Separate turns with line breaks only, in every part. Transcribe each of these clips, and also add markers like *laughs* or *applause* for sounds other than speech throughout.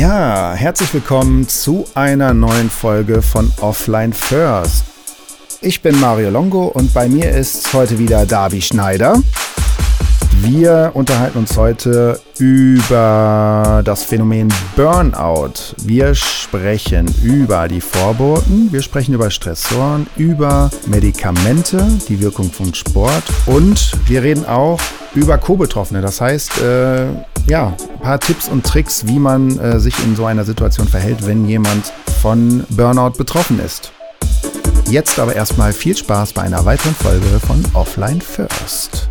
Ja, herzlich willkommen zu einer neuen Folge von Offline First. Ich bin Mario Longo und bei mir ist heute wieder Davi Schneider. Wir unterhalten uns heute über das Phänomen Burnout. Wir sprechen über die Vorboten, wir sprechen über Stressoren, über Medikamente, die Wirkung von Sport und wir reden auch über Co-Betroffene. Das heißt, äh, ja, ein paar Tipps und Tricks, wie man äh, sich in so einer Situation verhält, wenn jemand von Burnout betroffen ist. Jetzt aber erstmal viel Spaß bei einer weiteren Folge von Offline First.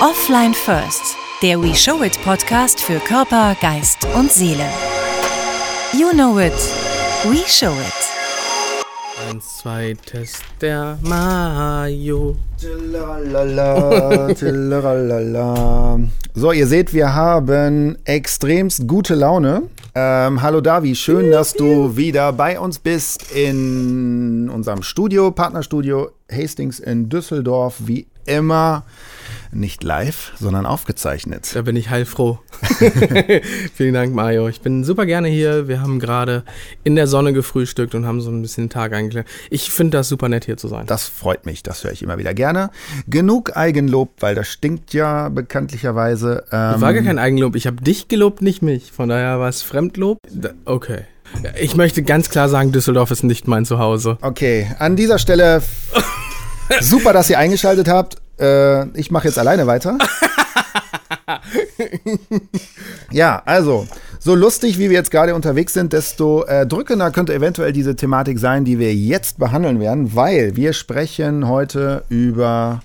Offline First, der We Show It Podcast für Körper, Geist und Seele. You know it, we show it.
Eins, zwei, Test der Mayo.
So, ihr seht, wir haben extremst gute Laune. Ähm, hallo Davi, schön, dass du wieder bei uns bist in unserem Studio, Partnerstudio Hastings in Düsseldorf, wie immer nicht live, sondern aufgezeichnet.
Da bin ich heilfroh. *laughs* Vielen Dank, Mario. Ich bin super gerne hier. Wir haben gerade in der Sonne gefrühstückt und haben so ein bisschen den Tag eingeklärt. Ich finde das super nett, hier zu sein.
Das freut mich, das höre ich immer wieder gerne. Genug Eigenlob, weil das stinkt ja bekanntlicherweise.
Ähm war gar kein Eigenlob. Ich habe dich gelobt, nicht mich. Von daher war es Fremdlob. Okay. Ich möchte ganz klar sagen, Düsseldorf ist nicht mein Zuhause.
Okay, an dieser Stelle *laughs* super, dass ihr eingeschaltet habt. Äh, ich mache jetzt alleine weiter. *laughs* ja, also, so lustig, wie wir jetzt gerade unterwegs sind, desto äh, drückender könnte eventuell diese Thematik sein, die wir jetzt behandeln werden, weil wir sprechen heute über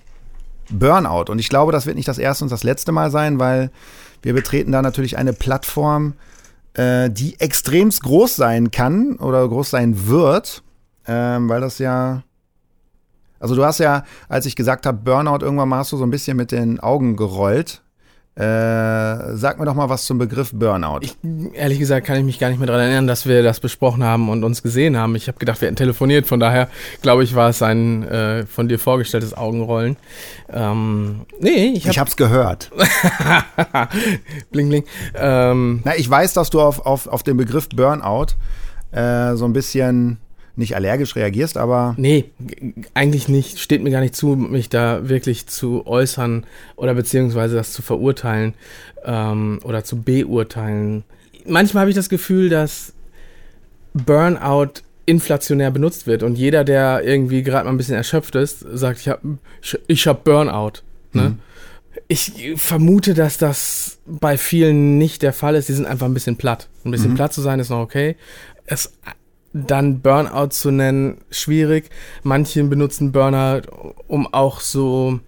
Burnout. Und ich glaube, das wird nicht das erste und das letzte Mal sein, weil wir betreten da natürlich eine Plattform, äh, die extremst groß sein kann oder groß sein wird, ähm, weil das ja also du hast ja, als ich gesagt habe, Burnout, irgendwann mal hast du so ein bisschen mit den Augen gerollt. Äh, sag mir doch mal was zum Begriff Burnout.
Ich, ehrlich gesagt kann ich mich gar nicht mehr daran erinnern, dass wir das besprochen haben und uns gesehen haben. Ich habe gedacht, wir hätten telefoniert, von daher glaube ich, war es ein äh, von dir vorgestelltes Augenrollen. Ähm, nee,
ich, hab ich hab's gehört. *laughs*
bling, bling.
Ähm, Na, ich weiß, dass du auf, auf, auf den Begriff Burnout äh, so ein bisschen nicht allergisch reagierst, aber.
Nee, eigentlich nicht. Steht mir gar nicht zu, mich da wirklich zu äußern oder beziehungsweise das zu verurteilen ähm, oder zu beurteilen. Manchmal habe ich das Gefühl, dass Burnout inflationär benutzt wird und jeder, der irgendwie gerade mal ein bisschen erschöpft ist, sagt, ich habe ich hab Burnout. Ne? Mhm. Ich vermute, dass das bei vielen nicht der Fall ist. Die sind einfach ein bisschen platt. Ein bisschen mhm. platt zu sein ist noch okay. Es dann Burnout zu nennen, schwierig. Manche benutzen Burnout, um auch so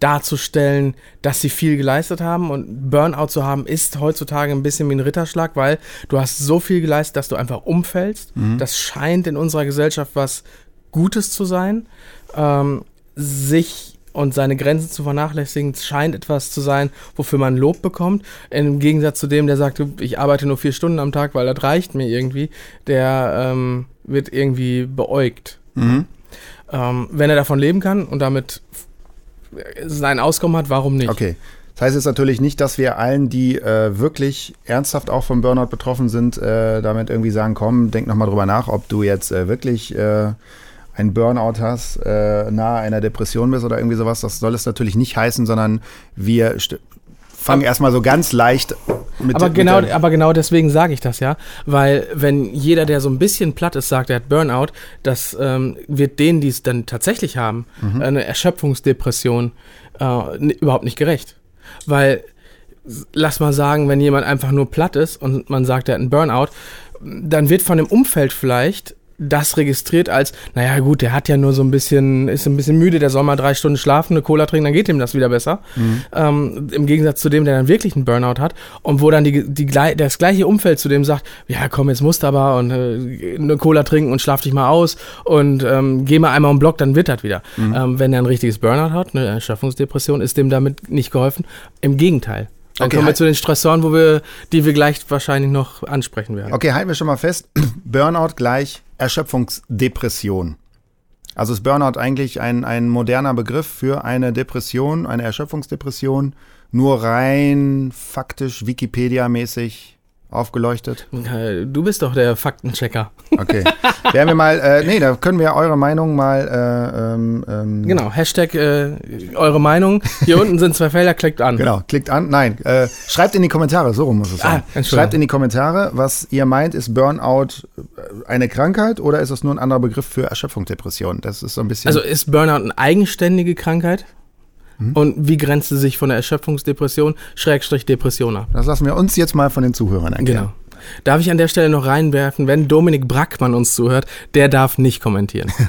darzustellen, dass sie viel geleistet haben. Und Burnout zu haben ist heutzutage ein bisschen wie ein Ritterschlag, weil du hast so viel geleistet, dass du einfach umfällst. Mhm. Das scheint in unserer Gesellschaft was Gutes zu sein. Ähm, sich und seine Grenzen zu vernachlässigen, scheint etwas zu sein, wofür man Lob bekommt. Im Gegensatz zu dem, der sagt, ich arbeite nur vier Stunden am Tag, weil das reicht mir irgendwie, der ähm, wird irgendwie beäugt. Mhm. Ähm, wenn er davon leben kann und damit sein Auskommen hat, warum nicht?
Okay. Das heißt jetzt natürlich nicht, dass wir allen, die äh, wirklich ernsthaft auch vom Burnout betroffen sind, äh, damit irgendwie sagen, komm, denk nochmal drüber nach, ob du jetzt äh, wirklich äh, ein Burnout hast, äh, nahe einer Depression bist oder irgendwie sowas, das soll es natürlich nicht heißen, sondern wir fangen erstmal so ganz leicht
mit aber genau mit aber genau deswegen sage ich das ja weil wenn jeder der so ein bisschen platt ist sagt er hat Burnout das ähm, wird denen die es dann tatsächlich haben mhm. eine Erschöpfungsdepression äh, überhaupt nicht gerecht weil lass mal sagen wenn jemand einfach nur platt ist und man sagt er hat einen Burnout dann wird von dem Umfeld vielleicht das registriert als, naja gut, der hat ja nur so ein bisschen, ist ein bisschen müde, der soll mal drei Stunden schlafen, eine Cola trinken, dann geht ihm das wieder besser. Mhm. Ähm, Im Gegensatz zu dem, der dann wirklich einen Burnout hat und wo dann die, die, das gleiche Umfeld zu dem sagt, ja komm, jetzt musst du aber und äh, eine Cola trinken und schlaf dich mal aus und ähm, geh mal einmal um Block, dann wird das wieder. Mhm. Ähm, wenn er ein richtiges Burnout hat, eine Erschöpfungsdepression, ist dem damit nicht geholfen. Im Gegenteil. Dann okay, kommen wir zu den Stressoren, wo wir, die wir gleich wahrscheinlich noch ansprechen werden.
Okay, halten wir schon mal fest. *clears throat* Burnout gleich Erschöpfungsdepression. Also ist Burnout eigentlich ein, ein moderner Begriff für eine Depression, eine Erschöpfungsdepression, nur rein faktisch Wikipedia-mäßig aufgeleuchtet?
Äh, Du bist doch der Faktenchecker.
Okay. Werden wir mal, äh, nee, da können wir eure Meinung mal, äh, ähm, ähm,
Genau, Hashtag äh, eure Meinung. Hier unten sind zwei Felder, klickt an.
Genau, klickt an. Nein, äh, schreibt in die Kommentare, so rum muss es sein.
Ah,
schreibt in die Kommentare, was ihr meint, ist Burnout äh, eine Krankheit oder ist es nur ein anderer Begriff für Erschöpfung, Depression? Das ist so ein bisschen.
Also ist Burnout eine eigenständige Krankheit?
Mhm.
Und wie grenzt sie sich von der Erschöpfungsdepression, Schrägstrich Depression ab?
das lassen wir uns jetzt mal von den Zuhörern erklären.
Genau. Darf ich an der Stelle noch reinwerfen, wenn Dominik Brackmann uns zuhört, der darf nicht kommentieren. *laughs*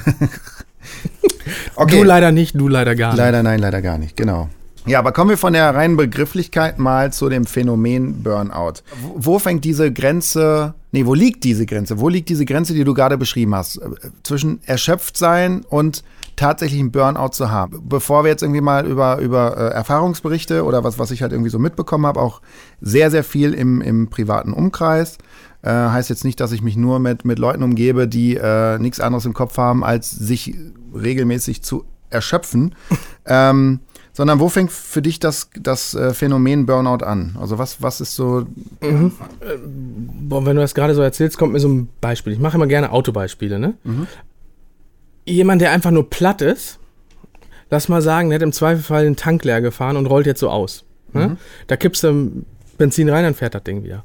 Okay.
Du leider nicht, du leider gar nicht.
Leider nein, leider gar nicht, genau. Ja, aber kommen wir von der reinen Begrifflichkeit mal zu dem Phänomen Burnout. Wo, wo fängt diese Grenze, nee, wo liegt diese Grenze? Wo liegt diese Grenze, die du gerade beschrieben hast, äh, zwischen erschöpft sein und tatsächlich einen Burnout zu haben? Bevor wir jetzt irgendwie mal über, über äh, Erfahrungsberichte oder was, was ich halt irgendwie so mitbekommen habe, auch sehr, sehr viel im, im privaten Umkreis. Äh, heißt jetzt nicht, dass ich mich nur mit, mit Leuten umgebe, die äh, nichts anderes im Kopf haben, als sich regelmäßig zu erschöpfen. *laughs* ähm, sondern wo fängt für dich das, das äh, Phänomen Burnout an? Also was, was ist so.
Boah, wenn du das gerade so erzählst, kommt mir so ein Beispiel. Ich mache immer gerne Autobeispiele, ne? Jemand, der einfach nur platt ist, lass mal sagen, der hat im Zweifelfall den Tank leer gefahren und rollt jetzt so aus. Ne? Da kippst du Benzin rein, dann fährt das Ding wieder.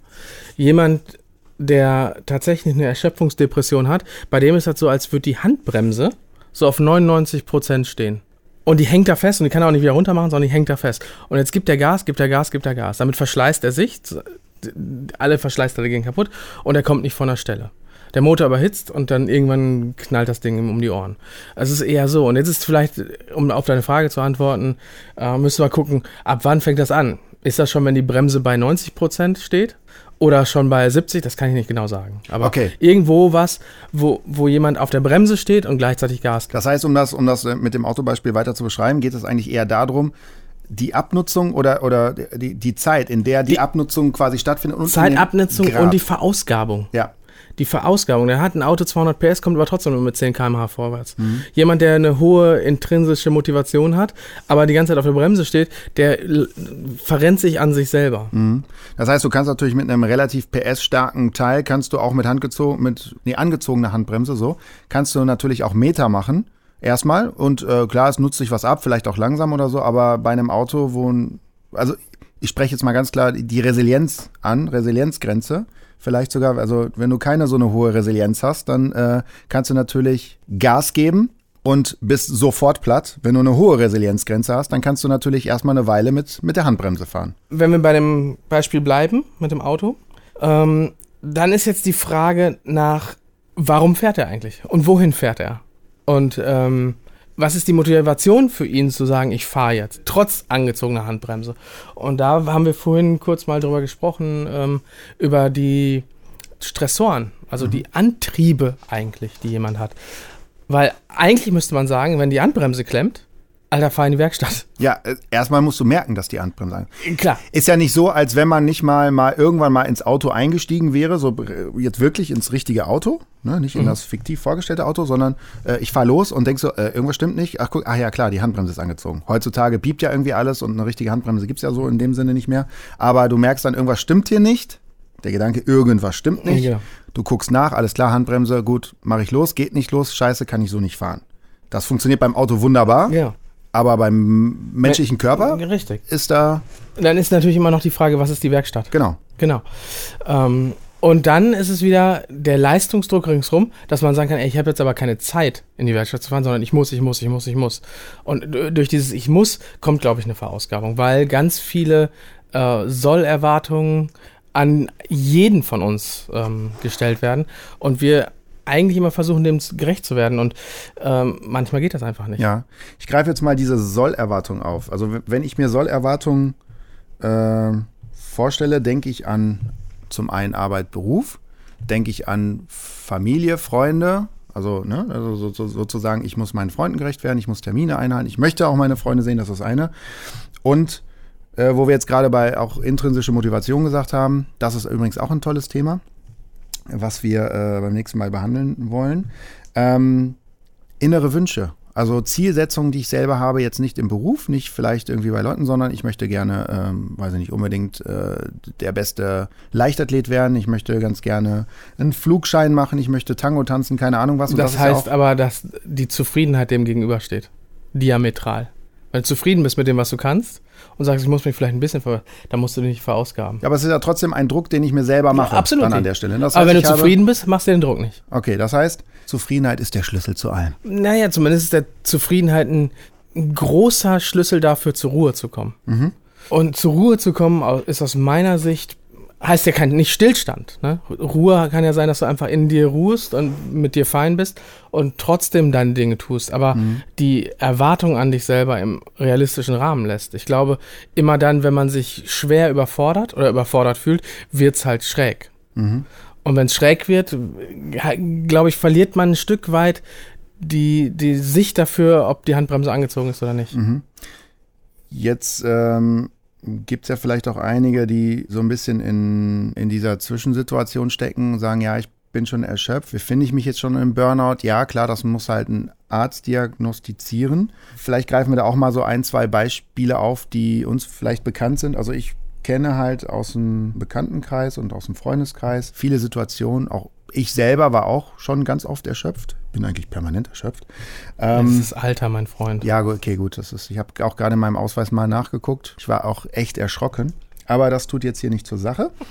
Jemand, der tatsächlich eine Erschöpfungsdepression hat, bei dem ist das so, als würde die Handbremse so auf 99 Prozent stehen. Und die hängt da fest und die kann er auch nicht wieder runter machen, sondern die hängt da fest. Und jetzt gibt er Gas, gibt er Gas, gibt er Gas. Damit verschleißt er sich, alle Verschleißteile gehen kaputt und er kommt nicht von der Stelle. Der Motor überhitzt und dann irgendwann knallt das Ding um die Ohren. Also es ist eher so. Und jetzt ist vielleicht, um auf deine Frage zu antworten, äh, müssen wir gucken, ab wann fängt das an? Ist das schon, wenn die Bremse bei 90% steht? Oder schon bei 70? Das kann ich nicht genau sagen. Aber
Okay.
irgendwo was, wo, wo jemand auf der Bremse steht und gleichzeitig Gas gibt.
Das heißt, um das, um das äh, mit dem Autobeispiel weiter zu beschreiben, geht es eigentlich eher darum, die Abnutzung oder, oder die, die Zeit, in der die,
Die-
Abnutzung quasi stattfindet. Und
Zeitabnutzung und die Verausgabung.
Ja.
Die Verausgabung. Der hat ein Auto 200 PS, kommt aber trotzdem nur mit 10 km/h vorwärts.
Mhm.
Jemand, der eine hohe intrinsische Motivation hat, aber die ganze Zeit auf der Bremse steht, der verrennt sich an sich selber.
Mhm. Das heißt, du kannst natürlich mit einem relativ PS-starken Teil, kannst du auch mit handgezogen, mit, nee, angezogener Handbremse so, kannst du natürlich auch Meter machen. Erstmal. Und äh, klar, es nutzt sich was ab, vielleicht auch langsam oder so, aber bei einem Auto, wo ein, also ich spreche jetzt mal ganz klar die Resilienz an, Resilienzgrenze. Vielleicht sogar, also wenn du keine so eine hohe Resilienz hast, dann äh, kannst du natürlich Gas geben und bist sofort platt. Wenn du eine hohe Resilienzgrenze hast, dann kannst du natürlich erstmal eine Weile mit, mit der Handbremse fahren.
Wenn wir bei dem Beispiel bleiben mit dem Auto, ähm, dann ist jetzt die Frage nach, warum fährt er eigentlich? Und wohin fährt er? Und ähm, was ist die Motivation für ihn zu sagen, ich fahre jetzt, trotz angezogener Handbremse? Und da haben wir vorhin kurz mal drüber gesprochen, ähm, über die Stressoren, also die Antriebe eigentlich, die jemand hat. Weil eigentlich müsste man sagen, wenn die Handbremse klemmt, Alter, fahr in die Werkstatt.
Ja, äh, erstmal musst du merken, dass die Handbremse.
Klar.
Ist ja nicht so, als wenn man nicht mal, mal irgendwann mal ins Auto eingestiegen wäre, so äh, jetzt wirklich ins richtige Auto, ne? nicht in das fiktiv vorgestellte Auto, sondern äh, ich fahre los und denk so, äh, irgendwas stimmt nicht. Ach guck, ach ja klar, die Handbremse ist angezogen. Heutzutage piept ja irgendwie alles und eine richtige Handbremse gibt's ja so in dem Sinne nicht mehr. Aber du merkst dann, irgendwas stimmt hier nicht. Der Gedanke, irgendwas stimmt nicht.
Ja.
Du guckst nach, alles klar, Handbremse, gut, mache ich los, geht nicht los, scheiße, kann ich so nicht fahren. Das funktioniert beim Auto wunderbar,
Ja.
Aber beim menschlichen Körper
Richtig.
ist da,
Dann ist natürlich immer noch die Frage, was ist die Werkstatt?
genau.
Genau. Ähm, und dann ist es wieder der Leistungsdruck ringsrum, dass man sagen kann, ey, ich habe jetzt aber keine Zeit, in die Werkstatt zu fahren, sondern ich muss, ich muss, ich muss, ich muss. Und durch dieses Ich muss kommt, glaube ich, eine Verausgabung, weil ganz viele äh, Sollerwartungen an jeden von uns ähm, gestellt werden und wir eigentlich immer versuchen, dem gerecht zu werden. Und ähm, manchmal geht das einfach nicht.
Ja, ich greife jetzt mal diese Sollerwartung auf. Also wenn ich mir Sollerwartungen äh, vorstelle, denke ich an zum einen Arbeit, Beruf, denke ich an Familie, Freunde. Also, ne, also so, so, sozusagen, ich muss meinen Freunden gerecht werden, ich muss Termine einhalten, ich möchte auch meine Freunde sehen, das ist das eine. Und äh, wo wir jetzt gerade bei auch intrinsische Motivation gesagt haben, das ist übrigens auch ein tolles Thema, was wir äh, beim nächsten Mal behandeln wollen. Ähm, innere Wünsche. Also Zielsetzungen, die ich selber habe, jetzt nicht im Beruf, nicht vielleicht irgendwie bei Leuten, sondern ich möchte gerne, ähm, weiß ich nicht, unbedingt äh, der beste Leichtathlet werden. Ich möchte ganz gerne einen Flugschein machen. Ich möchte Tango tanzen, keine Ahnung was.
Und das, das heißt ja aber, dass die Zufriedenheit dem gegenübersteht. Diametral. Wenn du zufrieden bist mit dem, was du kannst und sagst, ich muss mich vielleicht ein bisschen ver, dann musst du dich nicht verausgaben.
Ja, aber es ist ja trotzdem ein Druck, den ich mir selber mache.
Ja, absolut.
Dann an der Stelle. Das
aber wenn du zufrieden bist, machst du den Druck nicht.
Okay, das heißt, Zufriedenheit ist der Schlüssel zu allem.
Naja, zumindest ist der Zufriedenheit ein großer Schlüssel dafür, zur Ruhe zu kommen. Mhm. Und zur Ruhe zu kommen ist aus meiner Sicht heißt ja kein nicht Stillstand. Ne? Ruhe kann ja sein, dass du einfach in dir ruhst und mit dir fein bist und trotzdem deine Dinge tust, aber mhm. die Erwartung an dich selber im realistischen Rahmen lässt. Ich glaube, immer dann, wenn man sich schwer überfordert oder überfordert fühlt, wird's halt schräg. Mhm. Und wenn es schräg wird, glaube ich, verliert man ein Stück weit die, die Sicht dafür, ob die Handbremse angezogen ist oder nicht. Mhm.
Jetzt ähm, gibt es ja vielleicht auch einige, die so ein bisschen in, in dieser Zwischensituation stecken und sagen, ja, ich bin schon erschöpft, wie finde ich mich jetzt schon im Burnout? Ja, klar, das muss halt ein Arzt diagnostizieren. Vielleicht greifen wir da auch mal so ein, zwei Beispiele auf, die uns vielleicht bekannt sind. Also ich kenne halt aus dem Bekanntenkreis und aus dem Freundeskreis viele Situationen, auch ich selber war auch schon ganz oft erschöpft. Bin eigentlich permanent erschöpft.
Ähm, das ist Alter, mein Freund.
Ja, okay, gut. Das ist, ich habe auch gerade in meinem Ausweis mal nachgeguckt. Ich war auch echt erschrocken. Aber das tut jetzt hier nicht zur Sache. *laughs*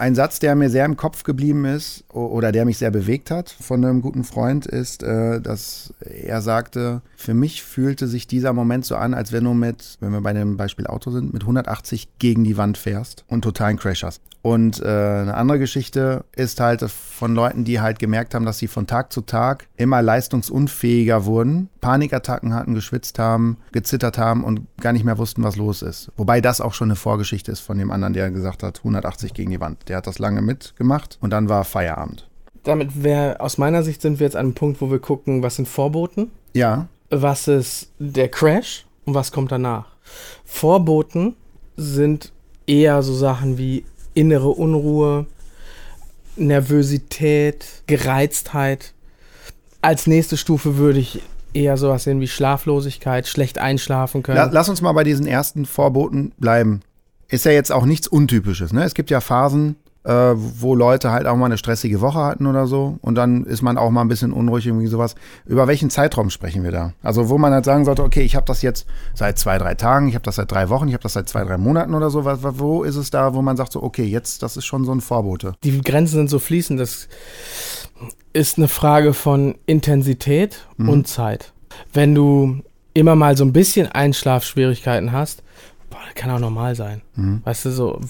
Ein Satz, der mir sehr im Kopf geblieben ist oder der mich sehr bewegt hat von einem guten Freund, ist, äh, dass er sagte, für mich fühlte sich dieser Moment so an, als wenn du mit, wenn wir bei dem Beispiel Auto sind, mit 180 gegen die Wand fährst und totalen Crash hast. Und äh, eine andere Geschichte ist halt von Leuten, die halt gemerkt haben, dass sie von Tag zu Tag immer leistungsunfähiger wurden, Panikattacken hatten, geschwitzt haben, gezittert haben und gar nicht mehr wussten, was los ist. Wobei das auch schon eine Vorgeschichte ist von dem anderen, der gesagt hat, 180 gegen die Wand. Der hat das lange mitgemacht und dann war Feierabend.
Damit wäre, aus meiner Sicht sind wir jetzt an einem Punkt, wo wir gucken, was sind Vorboten?
Ja.
Was ist der Crash und was kommt danach? Vorboten sind eher so Sachen wie innere Unruhe, Nervosität, Gereiztheit. Als nächste Stufe würde ich eher sowas sehen wie Schlaflosigkeit, schlecht einschlafen können.
Lass uns mal bei diesen ersten Vorboten bleiben. Ist ja jetzt auch nichts Untypisches. Ne? Es gibt ja Phasen, äh, wo Leute halt auch mal eine stressige Woche hatten oder so und dann ist man auch mal ein bisschen unruhig, irgendwie sowas. Über welchen Zeitraum sprechen wir da? Also wo man halt sagen sollte, okay, ich habe das jetzt seit zwei, drei Tagen, ich habe das seit drei Wochen, ich habe das seit zwei, drei Monaten oder so. Wo ist es da, wo man sagt so, okay, jetzt, das ist schon so ein Vorbote?
Die Grenzen sind so fließend, das ist eine Frage von Intensität mhm. und Zeit. Wenn du immer mal so ein bisschen Einschlafschwierigkeiten hast, kann auch normal sein. Mhm. Weißt du, so,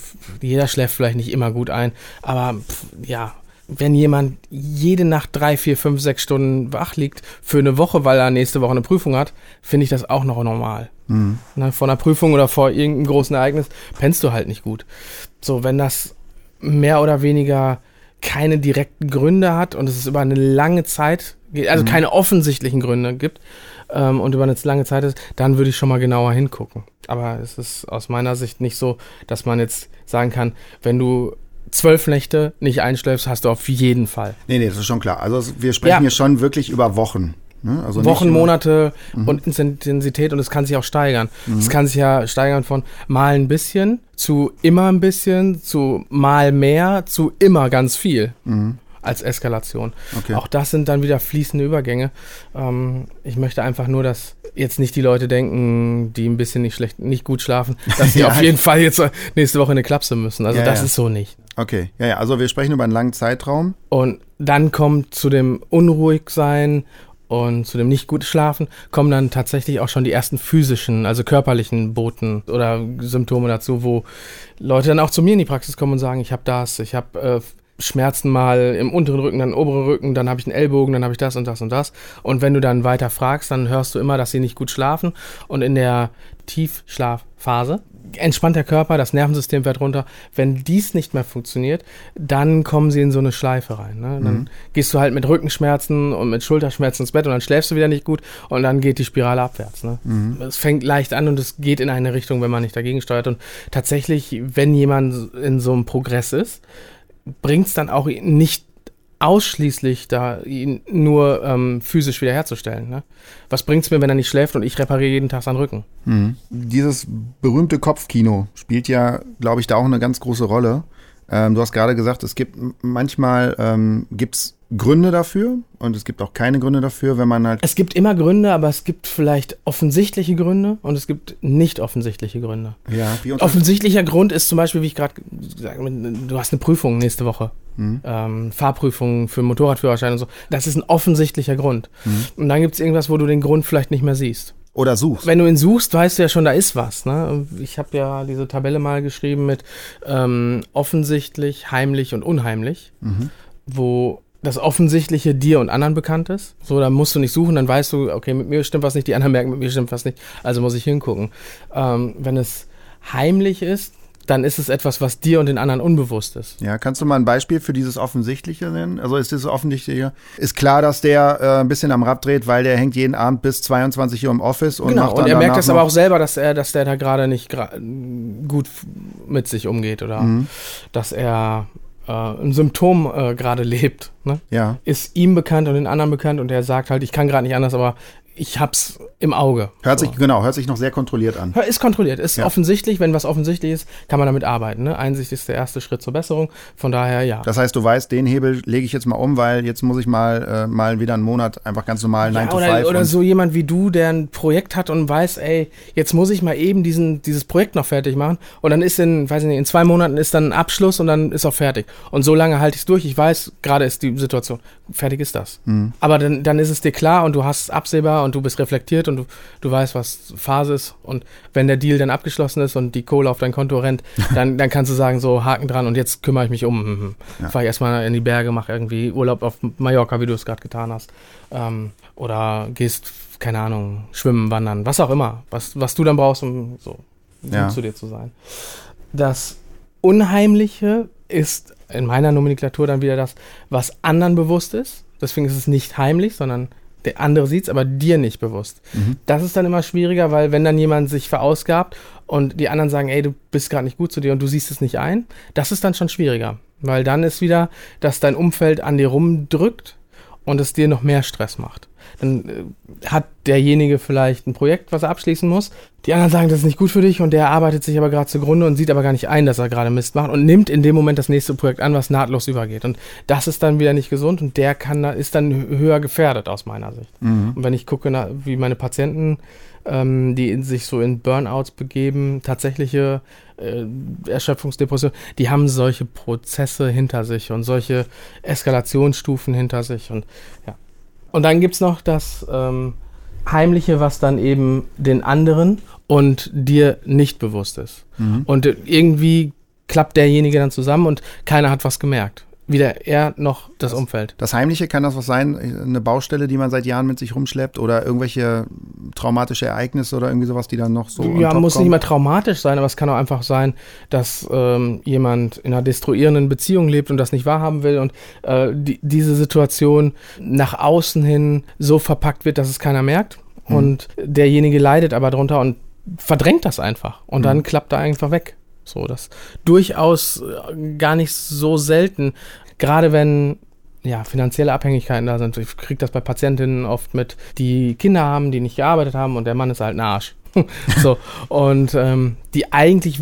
jeder schläft vielleicht nicht immer gut ein, aber pff, ja, wenn jemand jede Nacht drei, vier, fünf, sechs Stunden wach liegt für eine Woche, weil er nächste Woche eine Prüfung hat, finde ich das auch noch normal. Mhm. Ne, vor einer Prüfung oder vor irgendeinem großen Ereignis pennst du halt nicht gut. So, wenn das mehr oder weniger keine direkten Gründe hat und es ist über eine lange Zeit, also mhm. keine offensichtlichen Gründe gibt, ähm, und über eine lange Zeit ist, dann würde ich schon mal genauer hingucken. Aber es ist aus meiner Sicht nicht so, dass man jetzt sagen kann, wenn du zwölf Nächte nicht einschläfst, hast du auf jeden Fall.
Nee, nee, das ist schon klar. Also wir sprechen ja. hier schon wirklich über Wochen.
Ne? Also Wochen, Monate mhm. und Intensität und es kann sich auch steigern. Mhm. Es kann sich ja steigern von mal ein bisschen zu immer ein bisschen zu mal mehr zu immer ganz viel. Mhm als Eskalation. Okay. Auch das sind dann wieder fließende Übergänge. Ähm, ich möchte einfach nur, dass jetzt nicht die Leute denken, die ein bisschen nicht schlecht, nicht gut schlafen, *laughs* dass sie ja. auf jeden Fall jetzt nächste Woche eine Klapse müssen. Also ja, das ja. ist so nicht.
Okay, ja, ja, also wir sprechen über einen langen Zeitraum.
Und dann kommt zu dem Unruhigsein und zu dem nicht gut schlafen kommen dann tatsächlich auch schon die ersten physischen, also körperlichen Boten oder Symptome dazu, wo Leute dann auch zu mir in die Praxis kommen und sagen, ich habe das, ich habe äh, Schmerzen mal im unteren Rücken, dann im oberen Rücken, dann habe ich einen Ellbogen, dann habe ich das und das und das. Und wenn du dann weiter fragst, dann hörst du immer, dass sie nicht gut schlafen. Und in der Tiefschlafphase entspannt der Körper, das Nervensystem fährt runter. Wenn dies nicht mehr funktioniert, dann kommen sie in so eine Schleife rein. Ne? Dann mhm. gehst du halt mit Rückenschmerzen und mit Schulterschmerzen ins Bett und dann schläfst du wieder nicht gut und dann geht die Spirale abwärts. Ne? Mhm. Es fängt leicht an und es geht in eine Richtung, wenn man nicht dagegen steuert. Und tatsächlich, wenn jemand in so einem Progress ist, bringt es dann auch nicht ausschließlich da ihn nur ähm, physisch wiederherzustellen. Ne? Was bringt es mir, wenn er nicht schläft und ich repariere jeden Tag seinen Rücken?
Mhm. Dieses berühmte Kopfkino spielt ja, glaube ich, da auch eine ganz große Rolle. Ähm, du hast gerade gesagt, es gibt manchmal ähm, gibt's Gründe dafür und es gibt auch keine Gründe dafür, wenn man halt.
Es gibt immer Gründe, aber es gibt vielleicht offensichtliche Gründe und es gibt nicht offensichtliche Gründe.
Ja,
wie Offensichtlicher Grund ist zum Beispiel, wie ich gerade gesagt habe, du hast eine Prüfung nächste Woche. Mhm. Ähm, Fahrprüfung für Motorradführerschein und so. Das ist ein offensichtlicher Grund. Mhm. Und dann gibt es irgendwas, wo du den Grund vielleicht nicht mehr siehst.
Oder suchst.
Wenn du ihn suchst, weißt du ja schon, da ist was. Ne? Ich habe ja diese Tabelle mal geschrieben mit ähm, offensichtlich, heimlich und unheimlich, mhm. wo das Offensichtliche dir und anderen bekannt ist. So, dann musst du nicht suchen, dann weißt du, okay, mit mir stimmt was nicht, die anderen merken, mit mir stimmt was nicht, also muss ich hingucken. Ähm, wenn es heimlich ist, dann ist es etwas, was dir und den anderen unbewusst ist.
Ja, kannst du mal ein Beispiel für dieses Offensichtliche nennen? Also ist dieses Offensichtliche, ist klar, dass der äh, ein bisschen am Rad dreht, weil der hängt jeden Abend bis 22 Uhr im Office und
genau,
macht dann
und er merkt das aber auch selber, dass er, dass der da gerade nicht gra gut mit sich umgeht oder mhm. dass er äh, ein Symptom äh, gerade lebt. Ne?
Ja.
Ist ihm bekannt und den anderen bekannt und er sagt halt, ich kann gerade nicht anders, aber ich hab's im Auge.
Hört so. sich, genau, hört sich noch sehr kontrolliert an.
Ist kontrolliert, ist ja. offensichtlich, wenn was offensichtlich ist, kann man damit arbeiten. Ne? Einsicht ist der erste Schritt zur Besserung, von daher ja.
Das heißt, du weißt, den Hebel lege ich jetzt mal um, weil jetzt muss ich mal, äh, mal wieder einen Monat einfach ganz normal 9
ja, to 5. Oder so jemand wie du, der ein Projekt hat und weiß, ey, jetzt muss ich mal eben diesen, dieses Projekt noch fertig machen und dann ist in, weiß ich nicht, in zwei Monaten ist dann ein Abschluss und dann ist auch fertig. Und so lange halte ich es durch, ich weiß, gerade ist die Situation, fertig ist das. Mhm. Aber dann, dann ist es dir klar und du hast es absehbar und du bist reflektiert und du, du weißt, was Phase ist. Und wenn der Deal dann abgeschlossen ist und die Kohle auf dein Konto rennt, *laughs* dann, dann kannst du sagen, so Haken dran und jetzt kümmere ich mich um. Mhm. Ja. Fahre ich erstmal in die Berge, mache irgendwie Urlaub auf Mallorca, wie du es gerade getan hast. Ähm, oder gehst, keine Ahnung, schwimmen, wandern, was auch immer, was, was du dann brauchst, um so ja. zu dir zu sein. Das Unheimliche ist in meiner Nomenklatur dann wieder das, was anderen bewusst ist. Deswegen ist es nicht heimlich, sondern der andere sieht es, aber dir nicht bewusst. Mhm. Das ist dann immer schwieriger, weil wenn dann jemand sich verausgabt und die anderen sagen, ey, du bist gerade nicht gut zu dir und du siehst es nicht ein, das ist dann schon schwieriger. Weil dann ist wieder, dass dein Umfeld an dir rumdrückt und es dir noch mehr Stress macht. Dann äh, hat derjenige vielleicht ein Projekt, was er abschließen muss. Die anderen sagen, das ist nicht gut für dich und der arbeitet sich aber gerade zugrunde und sieht aber gar nicht ein, dass er gerade Mist macht und nimmt in dem Moment das nächste Projekt an, was nahtlos übergeht. Und das ist dann wieder nicht gesund und der kann, ist dann höher gefährdet aus meiner Sicht. Mhm. Und wenn ich gucke, wie meine Patienten, ähm, die sich so in Burnouts begeben, tatsächliche äh, Erschöpfungsdepression, die haben solche Prozesse hinter sich und solche Eskalationsstufen hinter sich und ja. Und dann gibt es noch das ähm, Heimliche, was dann eben den anderen und dir nicht bewusst ist. Mhm. Und irgendwie klappt derjenige dann zusammen und keiner hat was gemerkt weder er noch das, das, Umfeld.
Das Heimliche kann das was sein, eine Baustelle, die man seit Jahren mit sich rumschleppt oder irgendwelche traumatische Ereignisse oder irgendwie sowas, die dann noch so.
Ja, muss kommen? nicht mal traumatisch sein, aber es kann auch einfach sein, dass ähm, jemand in einer destruierenden Beziehung lebt und das nicht wahrhaben will und äh, die, diese Situation nach außen hin so verpackt wird, dass es keiner merkt. Hm. Und derjenige leidet aber darunter und verdrängt das einfach. Und hm. dann klappt er einfach weg. So, das durchaus äh, gar nicht so selten. Gerade wenn ja, finanzielle Abhängigkeiten da sind. Ich kriege das bei Patientinnen oft mit, die Kinder haben, die nicht gearbeitet haben und der Mann ist halt ein Arsch. *laughs* so, und ähm, die eigentlich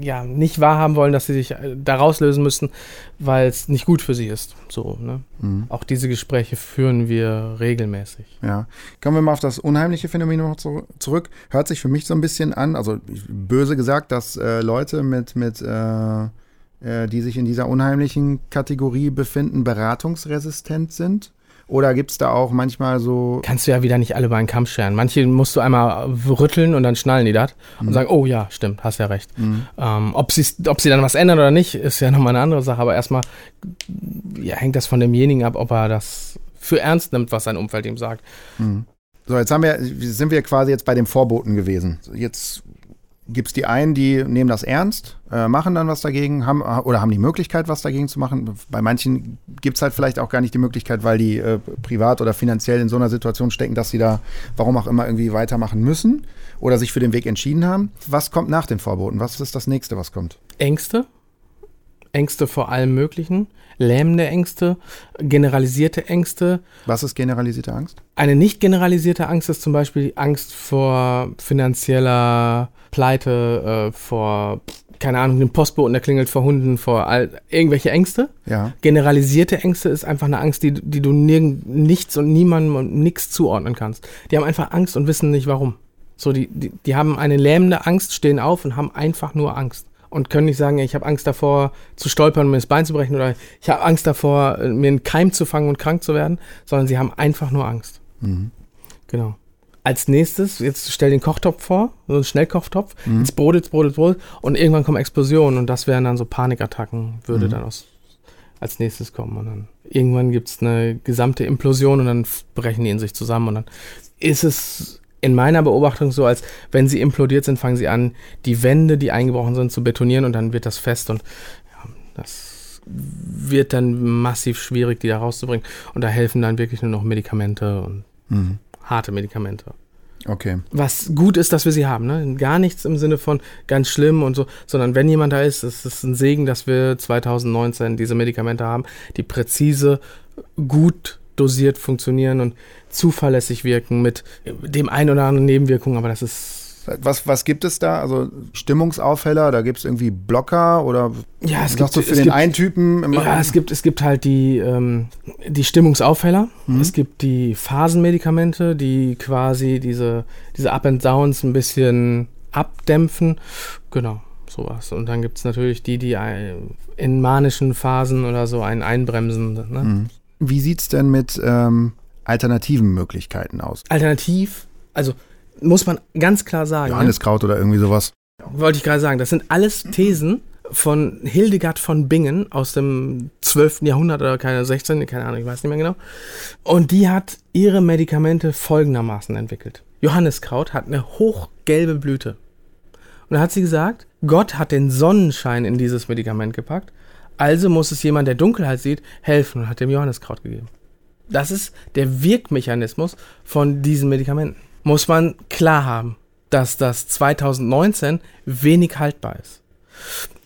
ja, nicht wahrhaben wollen, dass sie sich äh, da rauslösen müssen, weil es nicht gut für sie ist. So, ne? Mhm. Auch diese Gespräche führen wir regelmäßig.
Ja. Kommen wir mal auf das unheimliche Phänomen noch zu, zurück. Hört sich für mich so ein bisschen an, also böse gesagt, dass äh, Leute mit, mit äh, äh die sich in dieser unheimlichen Kategorie befinden, beratungsresistent sind. Oder gibt es da auch manchmal so.
Kannst du ja wieder nicht alle bei einen Kamm scheren. Manche musst du einmal rütteln und dann schnallen die das mhm. und sagen, oh ja, stimmt, hast ja recht. Mhm. Ähm, ob, ob sie dann was ändern oder nicht, ist ja *laughs* nochmal eine andere Sache. Aber erstmal ja, hängt das von demjenigen ab, ob er das für ernst nimmt, was sein Umfeld ihm sagt.
Mhm. So, jetzt haben wir, sind wir quasi jetzt bei dem Vorboten gewesen. Jetzt gibt es die einen, die nehmen das ernst, äh, machen dann was dagegen, haben oder haben die Möglichkeit, was dagegen zu machen. Bei manchen gibt es halt vielleicht auch gar nicht die Möglichkeit, weil die äh, privat oder finanziell in so einer Situation stecken, dass sie da, warum auch immer, irgendwie weitermachen müssen oder sich für den Weg entschieden haben. Was kommt nach den Vorboten? Was ist das nächste, was kommt?
Ängste. Ängste vor allem Möglichen, lähmende Ängste, generalisierte Ängste.
Was ist generalisierte Angst?
Eine nicht generalisierte Angst ist zum Beispiel die Angst vor finanzieller Pleite, äh, vor, keine Ahnung, dem Postboten, der klingelt vor Hunden, vor all, irgendwelche Ängste.
Ja.
Generalisierte Ängste ist einfach eine Angst, die, die du nirgend, nichts und niemandem und nichts zuordnen kannst. Die haben einfach Angst und wissen nicht warum. So, die, die, die haben eine lähmende Angst, stehen auf und haben einfach nur Angst und können nicht sagen, ich habe Angst davor zu stolpern und mir das Bein zu brechen oder ich habe Angst davor, mir einen Keim zu fangen und krank zu werden, sondern sie haben einfach nur Angst.
Mhm.
Genau. Als nächstes, jetzt stell den Kochtopf vor, so einen Schnellkochtopf, mhm. jetzt brodelt, es brodelt, brodelt und irgendwann kommen Explosionen und das wären dann so Panikattacken, würde mhm. dann aus, als nächstes kommen und dann irgendwann gibt es eine gesamte Implosion und dann brechen die in sich zusammen und dann ist es in meiner Beobachtung so, als wenn sie implodiert sind, fangen sie an, die Wände, die eingebrochen sind, zu betonieren und dann wird das fest und ja, das wird dann massiv schwierig, die da rauszubringen. Und da helfen dann wirklich nur noch Medikamente und mhm. harte Medikamente.
Okay.
Was gut ist, dass wir sie haben. Ne? Gar nichts im Sinne von ganz schlimm und so, sondern wenn jemand da ist, ist es ein Segen, dass wir 2019 diese Medikamente haben, die präzise, gut dosiert funktionieren und zuverlässig wirken mit dem ein oder anderen Nebenwirkungen, aber das ist.
Was, was gibt es da? Also Stimmungsaufheller, da gibt es irgendwie Blocker oder
ja, es gibt,
du für den
gibt,
einen Typen?
Ja, es gibt, es gibt halt die, ähm, die Stimmungsaufheller, mhm. es gibt die Phasenmedikamente, die quasi diese, diese Up and Downs ein bisschen abdämpfen. Genau, sowas. Und dann gibt es natürlich die, die in manischen Phasen oder so einen einbremsen. Ne? Mhm.
Wie sieht es denn mit ähm, alternativen Möglichkeiten aus?
Alternativ, also muss man ganz klar sagen.
Ne? Johanniskraut ne? oder irgendwie sowas.
Wollte ich gerade sagen, das sind alles Thesen von Hildegard von Bingen aus dem 12. Jahrhundert oder keine 16. keine Ahnung, ich weiß nicht mehr genau. Und die hat ihre Medikamente folgendermaßen entwickelt. Johanniskraut hat eine hochgelbe Blüte. Und da hat sie gesagt, Gott hat den Sonnenschein in dieses Medikament gepackt, also muss es jemand, der Dunkelheit sieht, helfen und hat dem Johanniskraut gegeben. Das ist der Wirkmechanismus von diesen Medikamenten. Muss man klar haben, dass das 2019 wenig haltbar ist.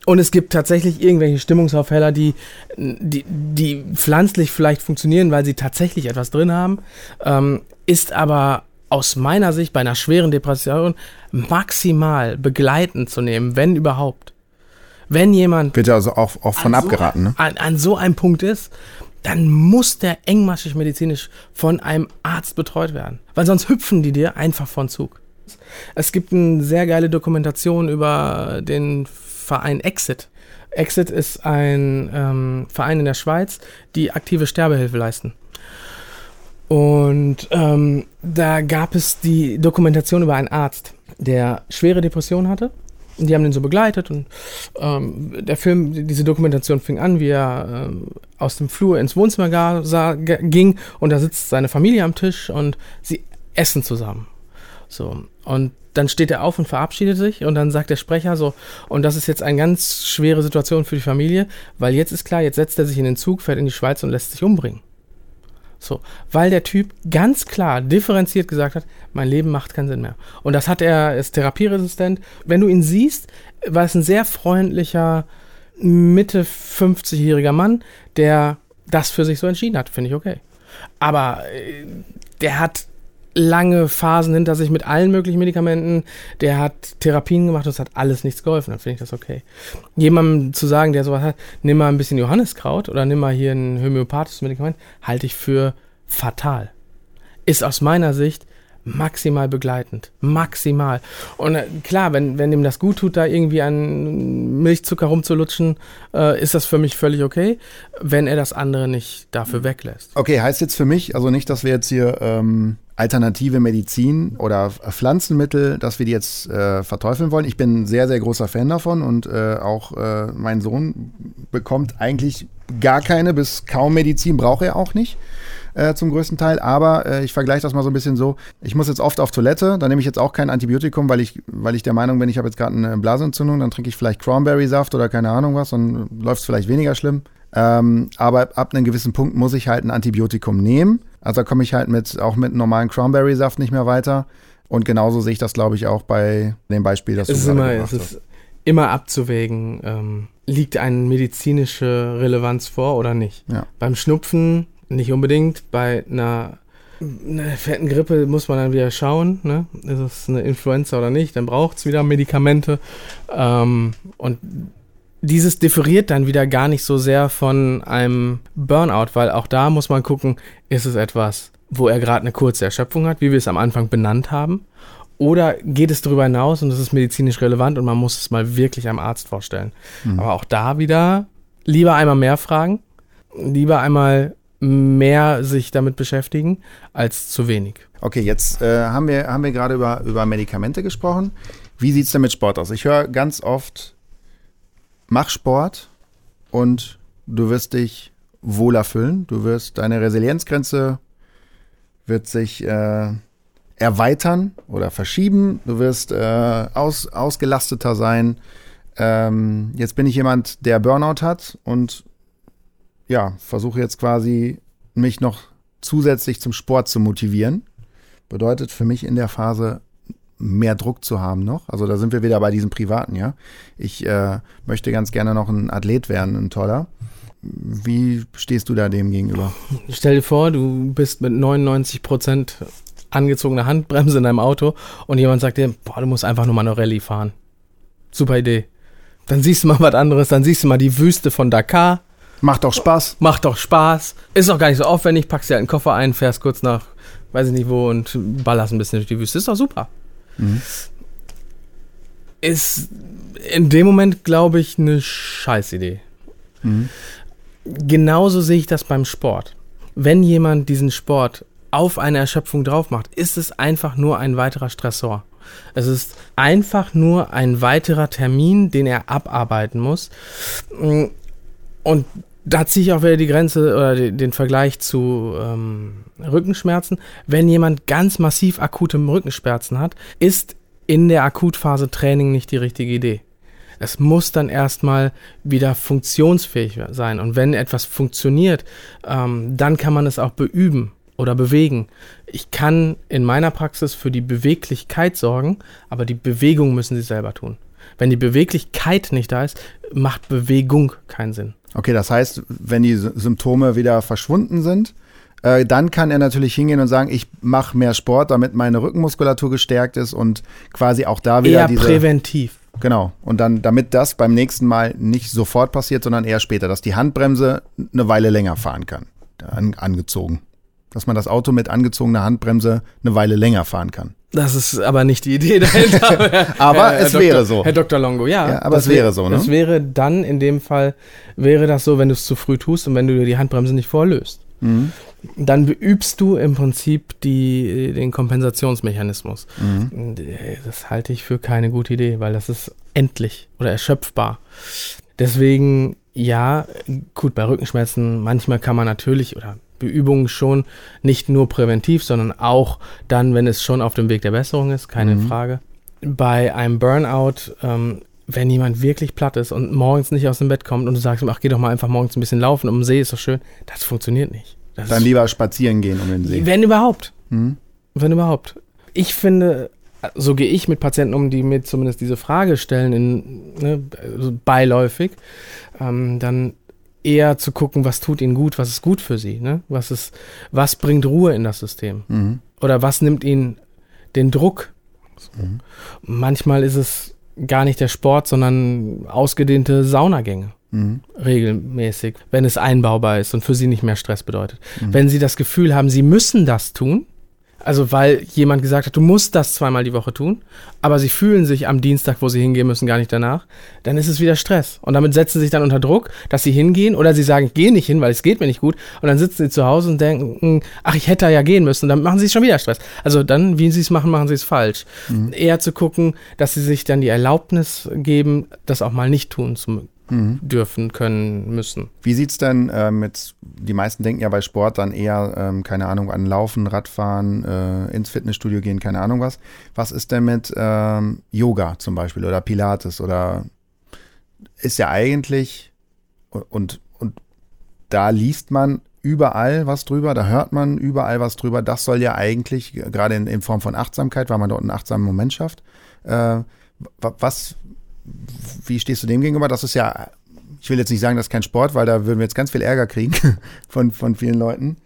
Und es gibt tatsächlich irgendwelche Stimmungsaufheller, die, die, die pflanzlich vielleicht funktionieren, weil sie tatsächlich etwas drin haben, ähm, ist aber aus meiner Sicht bei einer schweren Depression maximal begleitend zu nehmen, wenn überhaupt. Wenn jemand.
Bitte also auch, auch von abgeraten,
so,
ne?
An, an so einem Punkt ist, dann muss der engmaschig medizinisch von einem Arzt betreut werden. Weil sonst hüpfen die dir einfach von Zug. Es gibt eine sehr geile Dokumentation über den Verein Exit. Exit ist ein ähm, Verein in der Schweiz, die aktive Sterbehilfe leisten. Und ähm, da gab es die Dokumentation über einen Arzt, der schwere Depressionen hatte die haben den so begleitet und ähm, der Film, diese Dokumentation fing an, wie er ähm, aus dem Flur ins Wohnzimmer gar, sah, ging und da sitzt seine Familie am Tisch und sie essen zusammen. So. Und dann steht er auf und verabschiedet sich und dann sagt der Sprecher so, und das ist jetzt eine ganz schwere Situation für die Familie, weil jetzt ist klar, jetzt setzt er sich in den Zug, fährt in die Schweiz und lässt sich umbringen. So, weil der Typ ganz klar differenziert gesagt hat, mein Leben macht keinen Sinn mehr. Und das hat er, ist therapieresistent. Wenn du ihn siehst, war es ein sehr freundlicher, Mitte 50-jähriger Mann, der das für sich so entschieden hat, finde ich okay. Aber äh, der hat lange Phasen hinter sich mit allen möglichen Medikamenten. Der hat Therapien gemacht und es hat alles nichts geholfen. Dann finde ich das okay. Jemandem zu sagen, der sowas hat, nimm mal ein bisschen Johanniskraut oder nimm mal hier ein homöopathisches Medikament, halte ich für fatal. Ist aus meiner Sicht maximal begleitend. Maximal. Und äh, klar, wenn, wenn ihm das gut tut, da irgendwie an Milchzucker rumzulutschen, äh, ist das für mich völlig okay, wenn er das andere nicht dafür weglässt.
Okay, heißt jetzt für mich, also nicht, dass wir jetzt hier ähm, alternative Medizin oder Pflanzenmittel, dass wir die jetzt äh, verteufeln wollen. Ich bin ein sehr, sehr großer Fan davon und äh, auch äh, mein Sohn bekommt eigentlich gar keine bis kaum Medizin, braucht er auch nicht. Äh, zum größten Teil, aber äh, ich vergleiche das mal so ein bisschen so. Ich muss jetzt oft auf Toilette, da nehme ich jetzt auch kein Antibiotikum, weil ich, weil ich der Meinung bin, ich habe jetzt gerade eine Blasenentzündung, dann trinke ich vielleicht Cranberry-Saft oder keine Ahnung was, dann läuft es vielleicht weniger schlimm. Ähm, aber ab einem gewissen Punkt muss ich halt ein Antibiotikum nehmen. Also da komme ich halt mit, auch mit normalen Cranberry-Saft nicht mehr weiter. Und genauso sehe ich das, glaube ich, auch bei dem Beispiel, das
es du immer, es ist immer abzuwägen, ähm, liegt eine medizinische Relevanz vor oder nicht.
Ja.
Beim Schnupfen nicht unbedingt, bei einer, einer fetten Grippe muss man dann wieder schauen, ne? ist es eine Influenza oder nicht, dann braucht es wieder Medikamente. Ähm, und dieses differiert dann wieder gar nicht so sehr von einem Burnout, weil auch da muss man gucken, ist es etwas, wo er gerade eine kurze Erschöpfung hat, wie wir es am Anfang benannt haben, oder geht es darüber hinaus und es ist medizinisch relevant und man muss es mal wirklich einem Arzt vorstellen. Mhm. Aber auch da wieder lieber einmal mehr fragen, lieber einmal mehr sich damit beschäftigen als zu wenig.
Okay, jetzt äh, haben wir, haben wir gerade über, über Medikamente gesprochen. Wie sieht es denn mit Sport aus? Ich höre ganz oft, mach Sport und du wirst dich wohler fühlen. Du wirst deine Resilienzgrenze wird sich äh, erweitern oder verschieben. Du wirst äh, aus, ausgelasteter sein. Ähm, jetzt bin ich jemand, der Burnout hat und ja, versuche jetzt quasi mich noch zusätzlich zum Sport zu motivieren. Bedeutet für mich in der Phase mehr Druck zu haben noch. Also da sind wir wieder bei diesem Privaten, ja. Ich äh, möchte ganz gerne noch ein Athlet werden, ein toller. Wie stehst du da dem gegenüber?
Stell dir vor, du bist mit 99 Prozent angezogener Handbremse in deinem Auto und jemand sagt dir, boah, du musst einfach nur mal eine Rallye fahren. Super Idee. Dann siehst du mal was anderes, dann siehst du mal die Wüste von Dakar.
Macht doch Spaß.
Macht doch Spaß. Ist auch gar nicht so aufwendig, packst dir halt einen Koffer ein, fährst kurz nach, weiß ich nicht wo und ballerst ein bisschen durch die Wüste. Ist doch super. Mhm. Ist in dem Moment, glaube ich, eine Scheißidee. Mhm. Genauso sehe ich das beim Sport. Wenn jemand diesen Sport auf eine Erschöpfung drauf macht, ist es einfach nur ein weiterer Stressor. Es ist einfach nur ein weiterer Termin, den er abarbeiten muss. Und da ziehe ich auch wieder die Grenze oder den Vergleich zu ähm, Rückenschmerzen. Wenn jemand ganz massiv akute Rückenschmerzen hat, ist in der Akutphase Training nicht die richtige Idee. Es muss dann erstmal wieder funktionsfähig sein. Und wenn etwas funktioniert, ähm, dann kann man es auch beüben oder bewegen. Ich kann in meiner Praxis für die Beweglichkeit sorgen, aber die Bewegung müssen sie selber tun. Wenn die Beweglichkeit nicht da ist, macht Bewegung keinen Sinn.
Okay, das heißt, wenn die Symptome wieder verschwunden sind, äh, dann kann er natürlich hingehen und sagen, ich mache mehr Sport, damit meine Rückenmuskulatur gestärkt ist und quasi auch da wieder
eher diese, präventiv.
Genau. Und dann, damit das beim nächsten Mal nicht sofort passiert, sondern eher später, dass die Handbremse eine Weile länger fahren kann, an, angezogen dass man das Auto mit angezogener Handbremse eine Weile länger fahren kann.
Das ist aber nicht die Idee dahinter. *laughs*
aber Herr, es Herr wäre so.
Herr Dr. Longo, ja.
ja aber es wäre so, ne?
Es wäre dann in dem Fall, wäre das so, wenn du es zu früh tust und wenn du dir die Handbremse nicht vorlöst. Mhm. Dann beübst du im Prinzip die, den Kompensationsmechanismus. Mhm. Das halte ich für keine gute Idee, weil das ist endlich oder erschöpfbar. Deswegen, ja, gut, bei Rückenschmerzen, manchmal kann man natürlich, oder Übungen schon nicht nur präventiv, sondern auch dann, wenn es schon auf dem Weg der Besserung ist, keine mhm. Frage. Bei einem Burnout, ähm, wenn jemand wirklich platt ist und morgens nicht aus dem Bett kommt und du sagst ihm, ach, geh doch mal einfach morgens ein bisschen laufen um den See, ist doch schön, das funktioniert nicht. Das
dann lieber spazieren gehen um den See.
Wenn überhaupt. Mhm. Wenn überhaupt. Ich finde, so gehe ich mit Patienten um, die mir zumindest diese Frage stellen, in, ne, also beiläufig, ähm, dann eher zu gucken, was tut ihnen gut, was ist gut für sie, ne? Was ist, was bringt Ruhe in das System? Mhm. Oder was nimmt ihnen den Druck? Mhm. Manchmal ist es gar nicht der Sport, sondern ausgedehnte Saunagänge. Mhm. Regelmäßig, wenn es einbaubar ist und für sie nicht mehr Stress bedeutet. Mhm. Wenn sie das Gefühl haben, sie müssen das tun, also weil jemand gesagt hat, du musst das zweimal die Woche tun, aber sie fühlen sich am Dienstag, wo sie hingehen müssen, gar nicht danach, dann ist es wieder Stress. Und damit setzen sie sich dann unter Druck, dass sie hingehen oder sie sagen, ich gehe nicht hin, weil es geht mir nicht gut. Und dann sitzen sie zu Hause und denken, ach, ich hätte ja gehen müssen. Und dann machen sie schon wieder Stress. Also dann, wie sie es machen, machen sie es falsch. Mhm. Eher zu gucken, dass sie sich dann die Erlaubnis geben, das auch mal nicht tun zu mhm. dürfen, können, müssen.
Wie sieht es denn äh, mit, die meisten denken ja bei Sport dann eher, ähm, keine Ahnung, an Laufen, Radfahren, äh, ins Fitnessstudio gehen, keine Ahnung was. Was ist denn mit ähm, Yoga zum Beispiel oder Pilates oder ist ja eigentlich und, und da liest man überall was drüber, da hört man überall was drüber. Das soll ja eigentlich, gerade in, in Form von Achtsamkeit, weil man dort einen achtsamen Moment schafft. Äh, was, wie stehst du dem gegenüber? Das ist ja, ich will jetzt nicht sagen, das ist kein Sport, weil da würden wir jetzt ganz viel Ärger kriegen *laughs* von, von vielen Leuten.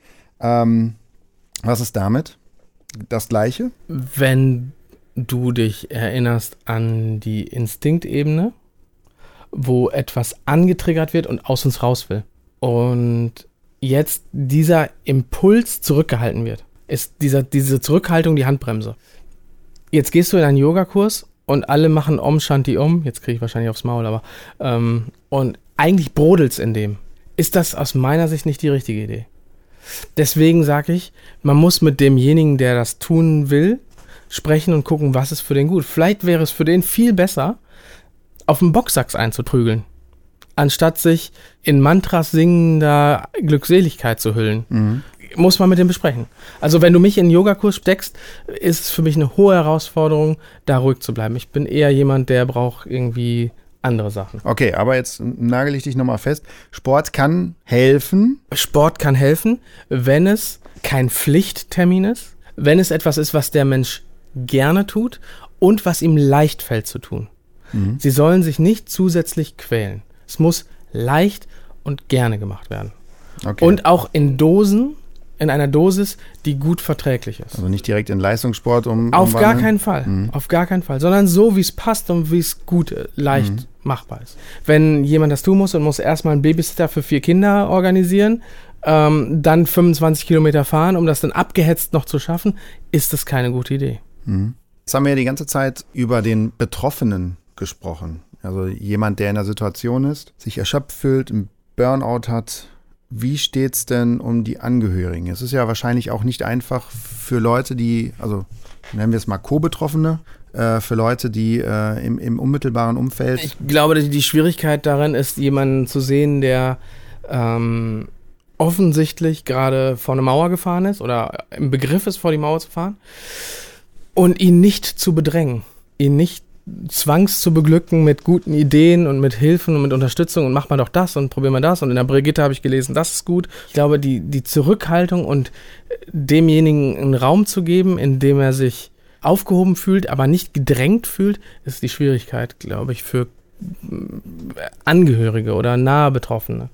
Ähm, was ist damit? Das Gleiche?
Wenn du dich erinnerst an die Instinktebene, wo etwas angetriggert wird und aus uns raus will. Und jetzt dieser Impuls zurückgehalten wird, ist dieser, diese Zurückhaltung die Handbremse. Jetzt gehst du in einen Yogakurs und alle machen Om Shanti Om. Jetzt kriege ich wahrscheinlich aufs Maul, aber. Ähm, und eigentlich brodelt's in dem. Ist das aus meiner Sicht nicht die richtige Idee? Deswegen sage ich, man muss mit demjenigen, der das tun will, sprechen und gucken, was ist für den gut. Vielleicht wäre es für den viel besser, auf den Boxsacks einzuprügeln, anstatt sich in Mantras singender Glückseligkeit zu hüllen. Mhm. Muss man mit dem besprechen. Also wenn du mich in Yogakurs steckst, ist es für mich eine hohe Herausforderung, da ruhig zu bleiben. Ich bin eher jemand, der braucht irgendwie andere Sachen.
Okay, aber jetzt nagel ich dich nochmal fest. Sport kann helfen.
Sport kann helfen, wenn es kein Pflichttermin ist, wenn es etwas ist, was der Mensch gerne tut und was ihm leicht fällt zu tun. Mhm. Sie sollen sich nicht zusätzlich quälen. Es muss leicht und gerne gemacht werden. Okay. Und auch in Dosen, in einer Dosis, die gut verträglich ist.
Also nicht direkt in Leistungssport um.
Auf gar keinen Fall. Mhm. Auf gar keinen Fall. Sondern so, wie es passt und wie es gut, äh, leicht mhm. machbar ist. Wenn jemand das tun muss und muss erstmal einen Babysitter für vier Kinder organisieren, ähm, dann 25 Kilometer fahren, um das dann abgehetzt noch zu schaffen, ist das keine gute Idee.
Mhm. Jetzt haben wir ja die ganze Zeit über den Betroffenen gesprochen. Also jemand, der in der Situation ist, sich erschöpft fühlt, einen Burnout hat. Wie steht es denn um die Angehörigen? Es ist ja wahrscheinlich auch nicht einfach für Leute, die, also nennen wir es mal Co-Betroffene, äh, für Leute, die äh, im, im, unmittelbaren Umfeld.
Ich glaube, die Schwierigkeit darin ist, jemanden zu sehen, der ähm, offensichtlich gerade vor eine Mauer gefahren ist oder im Begriff ist, vor die Mauer zu fahren und ihn nicht zu bedrängen, ihn nicht zwangs zu beglücken mit guten Ideen und mit Hilfen und mit Unterstützung und mach mal doch das und probier mal das und in der Brigitte habe ich gelesen, das ist gut. Ich glaube, die, die Zurückhaltung und demjenigen einen Raum zu geben, in dem er sich aufgehoben fühlt, aber nicht gedrängt fühlt, ist die Schwierigkeit, glaube ich, für Angehörige oder nahe Betroffene.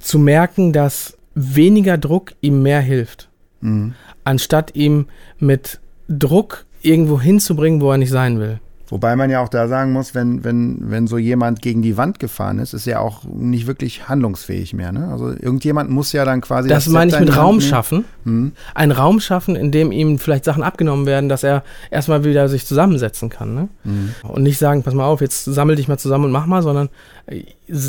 Zu merken, dass weniger Druck ihm mehr hilft, mhm. anstatt ihm mit Druck irgendwo hinzubringen, wo er nicht sein will.
Wobei man ja auch da sagen muss, wenn, wenn, wenn so jemand gegen die Wand gefahren ist, ist er auch nicht wirklich handlungsfähig mehr. Ne? Also irgendjemand muss ja dann quasi.
Das, das meine ich mit Raum nehmen. schaffen. Hm. Ein Raum schaffen, in dem ihm vielleicht Sachen abgenommen werden, dass er erstmal wieder sich zusammensetzen kann. Ne? Hm. Und nicht sagen, pass mal auf, jetzt sammel dich mal zusammen und mach mal, sondern äh,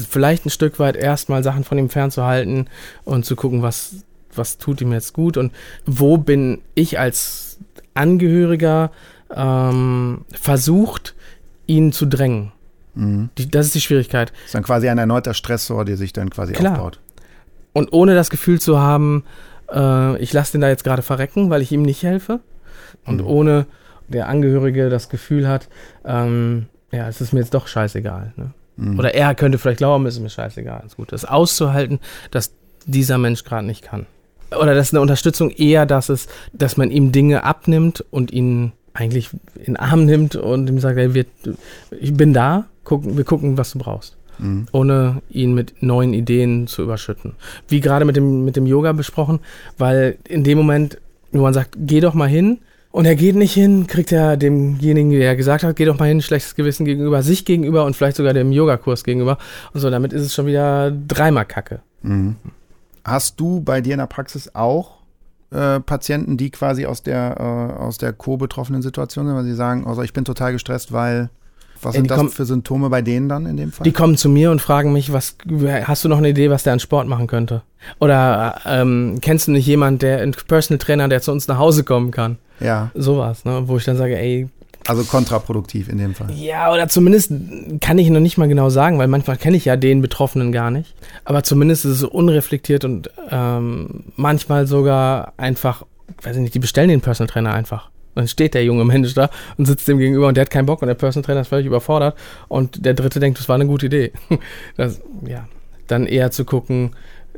vielleicht ein Stück weit erstmal Sachen von ihm fernzuhalten und zu gucken, was, was tut ihm jetzt gut und wo bin ich als Angehöriger ähm, versucht, ihn zu drängen. Mhm. Die, das ist die Schwierigkeit. Das
ist dann quasi ein erneuter Stressor, der sich dann quasi Klar. aufbaut.
Und ohne das Gefühl zu haben, äh, ich lasse den da jetzt gerade verrecken, weil ich ihm nicht helfe. Und mhm. ohne der Angehörige das Gefühl hat, ähm, ja, es ist mir jetzt doch scheißegal. Ne? Mhm. Oder er könnte vielleicht glauben, es ist mir scheißegal. Ist gut. Das auszuhalten, dass dieser Mensch gerade nicht kann. Oder dass eine Unterstützung eher das ist, dass man ihm Dinge abnimmt und ihn eigentlich in den Arm nimmt und ihm sagt, ey, wir, ich bin da, gucken, wir gucken, was du brauchst. Mhm. Ohne ihn mit neuen Ideen zu überschütten. Wie gerade mit dem, mit dem Yoga besprochen, weil in dem Moment, wo man sagt, geh doch mal hin, und er geht nicht hin, kriegt er demjenigen, der gesagt hat, geh doch mal hin, schlechtes Gewissen gegenüber, sich gegenüber und vielleicht sogar dem Yogakurs gegenüber. Und so, damit ist es schon wieder dreimal Kacke. Mhm.
Hast du bei dir in der Praxis auch äh, Patienten, die quasi aus der, äh, aus der co-betroffenen Situation sind, weil sie sagen, also ich bin total gestresst, weil was sind das für Symptome bei denen dann in dem Fall?
Die kommen zu mir und fragen mich, was hast du noch eine Idee, was der an Sport machen könnte? Oder ähm, kennst du nicht jemanden, der ein Personal Trainer, der zu uns nach Hause kommen kann?
Ja.
Sowas, ne? Wo ich dann sage, ey,
also kontraproduktiv in dem Fall.
Ja, oder zumindest kann ich noch nicht mal genau sagen, weil manchmal kenne ich ja den Betroffenen gar nicht. Aber zumindest ist es so unreflektiert und ähm, manchmal sogar einfach, weiß ich nicht, die bestellen den Personal Trainer einfach. Dann steht der junge Mensch da und sitzt dem gegenüber und der hat keinen Bock und der Personal Trainer ist völlig überfordert und der dritte denkt, das war eine gute Idee. *laughs* Das, ja, dann eher zu gucken,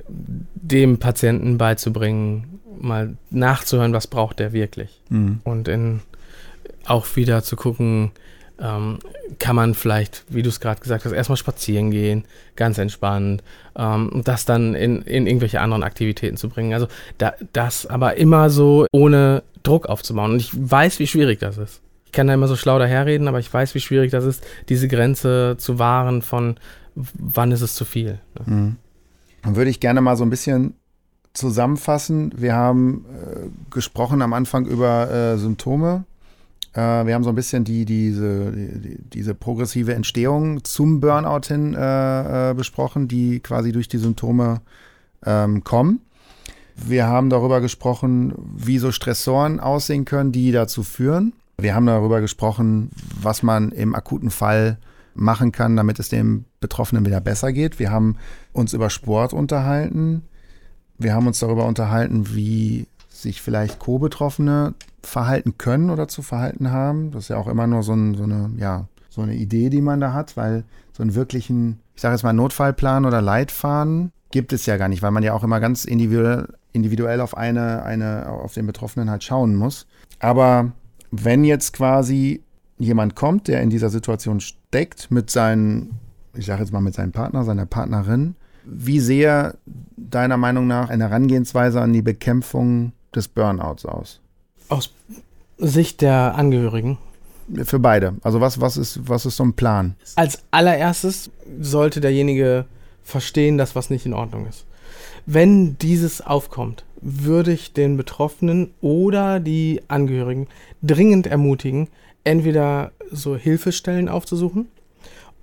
dem Patienten beizubringen, mal nachzuhören, was braucht der wirklich. Mhm. Und in auch wieder zu gucken, ähm, kann man vielleicht, wie du es gerade gesagt hast, erstmal spazieren gehen, ganz entspannt, ähm, und das dann in, in irgendwelche anderen Aktivitäten zu bringen. Also da, das aber immer so ohne Druck aufzubauen. Und ich weiß, wie schwierig das ist. Ich kann da immer so schlau daherreden, aber ich weiß, wie schwierig das ist, diese Grenze zu wahren von wann ist es zu viel.
Ne? Mhm. Dann würde ich gerne mal so ein bisschen zusammenfassen. Wir haben äh, gesprochen am Anfang über äh, Symptome wir haben so ein bisschen die, diese, die, diese progressive Entstehung zum Burnout hin äh, äh, besprochen, die quasi durch die Symptome ähm, kommen. Wir haben darüber gesprochen, wie so Stressoren aussehen können, die dazu führen. Wir haben darüber gesprochen, was man im akuten Fall machen kann, damit es dem Betroffenen wieder besser geht. Wir haben uns über Sport unterhalten. Wir haben uns darüber unterhalten, wie sich vielleicht Co-Betroffene verhalten können oder zu verhalten haben. Das ist ja auch immer nur so, ein, so, eine, ja, so eine Idee, die man da hat, weil so einen wirklichen, ich sage jetzt mal Notfallplan oder Leitfaden gibt es ja gar nicht, weil man ja auch immer ganz individuell, individuell auf eine, eine, auf den Betroffenen halt schauen muss. Aber wenn jetzt quasi jemand kommt, der in dieser Situation steckt, mit seinen, ich sage jetzt mal mit seinem Partner, seiner Partnerin, wie sehr deiner Meinung nach eine Herangehensweise an die Bekämpfung des Burnouts aus?
Aus Sicht der Angehörigen.
Für beide. Also was, was, ist, was ist so ein Plan?
Als allererstes sollte derjenige verstehen, dass was nicht in Ordnung ist. Wenn dieses aufkommt, würde ich den Betroffenen oder die Angehörigen dringend ermutigen, entweder so Hilfestellen aufzusuchen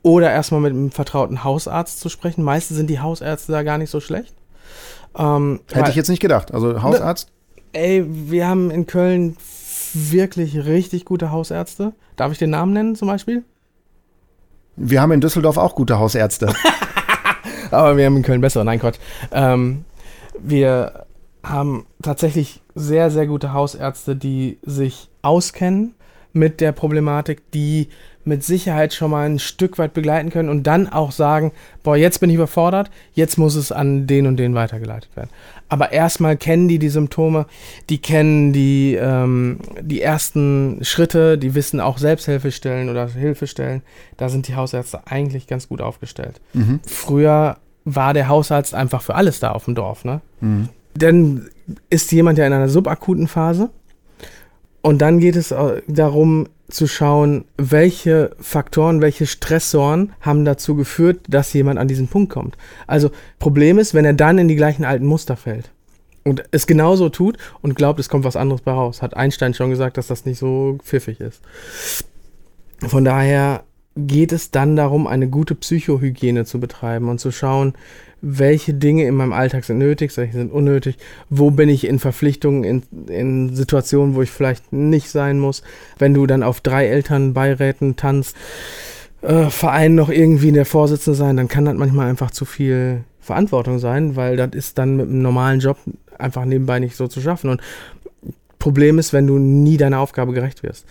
oder erstmal mit einem vertrauten Hausarzt zu sprechen. Meistens sind die Hausärzte da gar nicht so schlecht.
Ähm, Hätte ich jetzt nicht gedacht. Also Hausarzt?
Ey, wir haben in Köln wirklich richtig gute Hausärzte. Darf ich den Namen nennen zum Beispiel?
Wir haben in Düsseldorf auch gute Hausärzte. *laughs*
Aber wir haben in Köln bessere. Nein, Gott. Ähm, wir haben tatsächlich sehr, sehr gute Hausärzte, die sich auskennen mit der Problematik, die mit Sicherheit schon mal ein Stück weit begleiten können und dann auch sagen, boah, jetzt bin ich überfordert, jetzt muss es an den und den weitergeleitet werden. Aber erstmal kennen die die Symptome, die kennen die, ähm, die ersten Schritte, die wissen auch Selbsthilfestellen oder Hilfestellen. Da sind die Hausärzte eigentlich ganz gut aufgestellt. Mhm. Früher war der Hausarzt einfach für alles da auf dem Dorf. Ne? Mhm. Dann ist jemand ja in einer subakuten Phase und dann geht es darum zu schauen, welche Faktoren, welche Stressoren haben dazu geführt, dass jemand an diesen Punkt kommt. Also Problem ist, wenn er dann in die gleichen alten Muster fällt und es genauso tut und glaubt, es kommt was anderes bei raus. Hat Einstein schon gesagt, dass das nicht so pfiffig ist. Von daher geht es dann darum, eine gute Psychohygiene zu betreiben und zu schauen, welche Dinge in meinem Alltag sind nötig, welche sind unnötig, wo bin ich in Verpflichtungen, in, in Situationen, wo ich vielleicht nicht sein muss. Wenn du dann auf drei Elternbeiräten tanzt, äh, Verein noch irgendwie in der Vorsitzende sein, dann kann das manchmal einfach zu viel Verantwortung sein, weil das ist dann mit einem normalen Job einfach nebenbei nicht so zu schaffen. Und Problem ist, wenn du nie deiner Aufgabe gerecht wirst.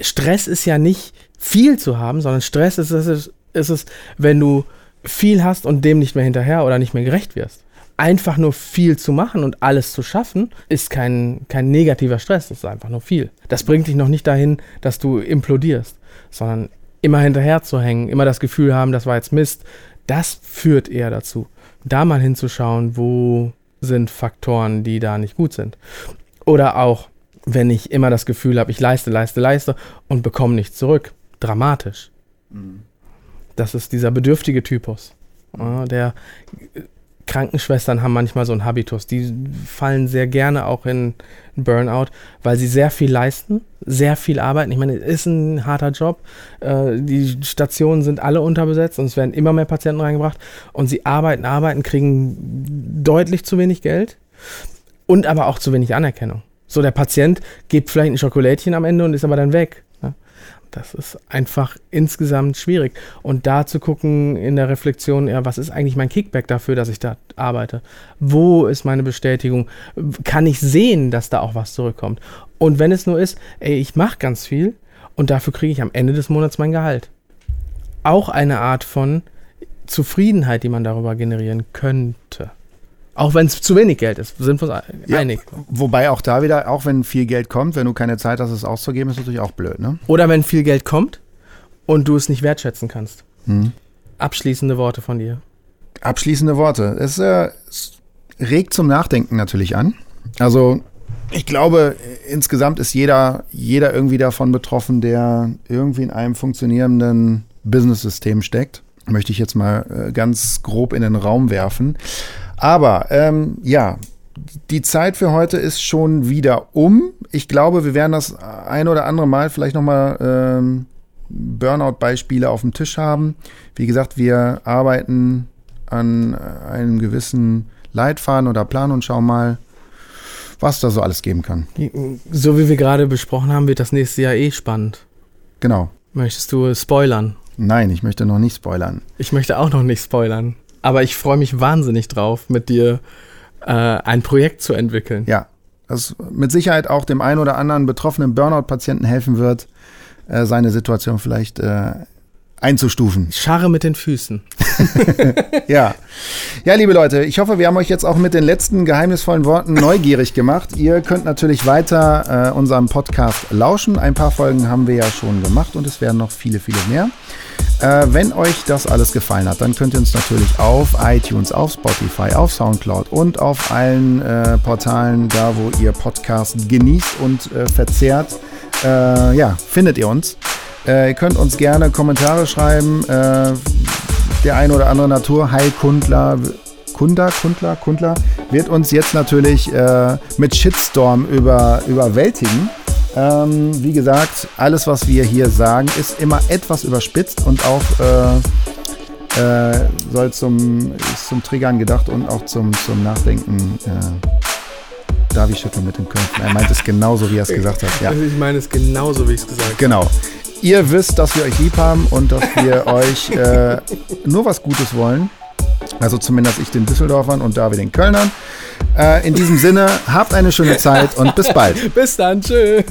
Stress ist ja nicht viel zu haben, sondern Stress ist es, ist es wenn du viel hast und dem nicht mehr hinterher oder nicht mehr gerecht wirst. Einfach nur viel zu machen und alles zu schaffen, ist kein, kein negativer Stress, das ist einfach nur viel. Das bringt dich noch nicht dahin, dass du implodierst, sondern immer hinterher zu hängen, immer das Gefühl haben, das war jetzt Mist, das führt eher dazu, da mal hinzuschauen, wo sind Faktoren, die da nicht gut sind. Oder auch, wenn ich immer das Gefühl habe, ich leiste, leiste, leiste und bekomme nichts zurück. Dramatisch. Mhm. Das ist dieser bedürftige Typus. Ja, der Krankenschwestern haben manchmal so einen Habitus. Die fallen sehr gerne auch in Burnout, weil sie sehr viel leisten, sehr viel arbeiten. Ich meine, es ist ein harter Job. Äh, die Stationen sind alle unterbesetzt und es werden immer mehr Patienten reingebracht. Und sie arbeiten, arbeiten, kriegen deutlich zu wenig Geld und aber auch zu wenig Anerkennung. So, der Patient gibt vielleicht ein Schokolädchen am Ende und ist aber dann weg. Das ist einfach insgesamt schwierig. Und da zu gucken in der Reflexion, ja, was ist eigentlich mein Kickback dafür, dass ich da arbeite? Wo ist meine Bestätigung? Kann ich sehen, dass da auch was zurückkommt? Und wenn es nur ist, ey, ich mache ganz viel und dafür kriege ich am Ende des Monats mein Gehalt. Auch eine Art von Zufriedenheit, die man darüber generieren könnte. Auch wenn es zu wenig Geld ist, sind wir uns einig. Ja,
wobei auch da wieder, auch wenn viel Geld kommt, wenn du keine Zeit hast, es auszugeben, ist natürlich auch blöd, ne?
Oder wenn viel Geld kommt und du es nicht wertschätzen kannst. Hm. Abschließende Worte von dir.
Abschließende Worte. Es, äh, es regt zum Nachdenken natürlich an. Also ich glaube, insgesamt ist jeder, jeder irgendwie davon betroffen, der irgendwie in einem funktionierenden Business-System steckt. Möchte ich jetzt mal äh, ganz grob in den Raum werfen. Aber ähm, ja, die Zeit für heute ist schon wieder um. Ich glaube, wir werden das ein oder andere Mal vielleicht nochmal ähm, Burnout-Beispiele auf dem Tisch haben. Wie gesagt, wir arbeiten an einem gewissen Leitfaden oder Plan und schauen mal, was da so alles geben kann.
So wie wir gerade besprochen haben, wird das nächste Jahr eh spannend.
Genau.
Möchtest du spoilern?
Nein, ich möchte noch nicht spoilern.
Ich möchte auch noch nicht spoilern. Aber ich freue mich wahnsinnig drauf, mit dir äh, ein Projekt zu entwickeln.
Ja, das mit Sicherheit auch dem einen oder anderen betroffenen Burnout-Patienten helfen wird, äh, seine Situation vielleicht äh, einzustufen.
Scharre mit den Füßen. *laughs*
ja. Ja, liebe Leute, ich hoffe, wir haben euch jetzt auch mit den letzten geheimnisvollen Worten neugierig gemacht. Ihr könnt natürlich weiter äh, unserem Podcast lauschen. Ein paar Folgen haben wir ja schon gemacht und es werden noch viele, viele mehr. Äh, wenn euch das alles gefallen hat, dann könnt ihr uns natürlich auf iTunes, auf Spotify, auf Soundcloud und auf allen äh, Portalen, da wo ihr Podcast genießt und äh, verzehrt, äh, ja, findet ihr uns. Äh, ihr könnt uns gerne Kommentare schreiben. Äh, der ein oder andere Naturheilkundler, Kundler, Kundler, Kundler wird uns jetzt natürlich äh, mit Shitstorm über, überwältigen. Ähm, wie gesagt, alles, was wir hier sagen, ist immer etwas überspitzt und auch äh, äh, soll zum, ist zum Triggern gedacht und auch zum, zum Nachdenken. Äh, Davi schüttelt mit den Köpfen. Er meint es genauso, wie er es gesagt hat.
Ja. Also ich meine es genauso, wie ich es gesagt habe.
Genau. Ihr wisst, dass wir euch lieb haben und dass wir *laughs* euch äh, nur was Gutes wollen. Also zumindest ich den Düsseldorfern und David den Kölnern. Äh, in diesem Sinne, habt eine schöne *laughs* Zeit und bis bald.
bis dann, tschüss.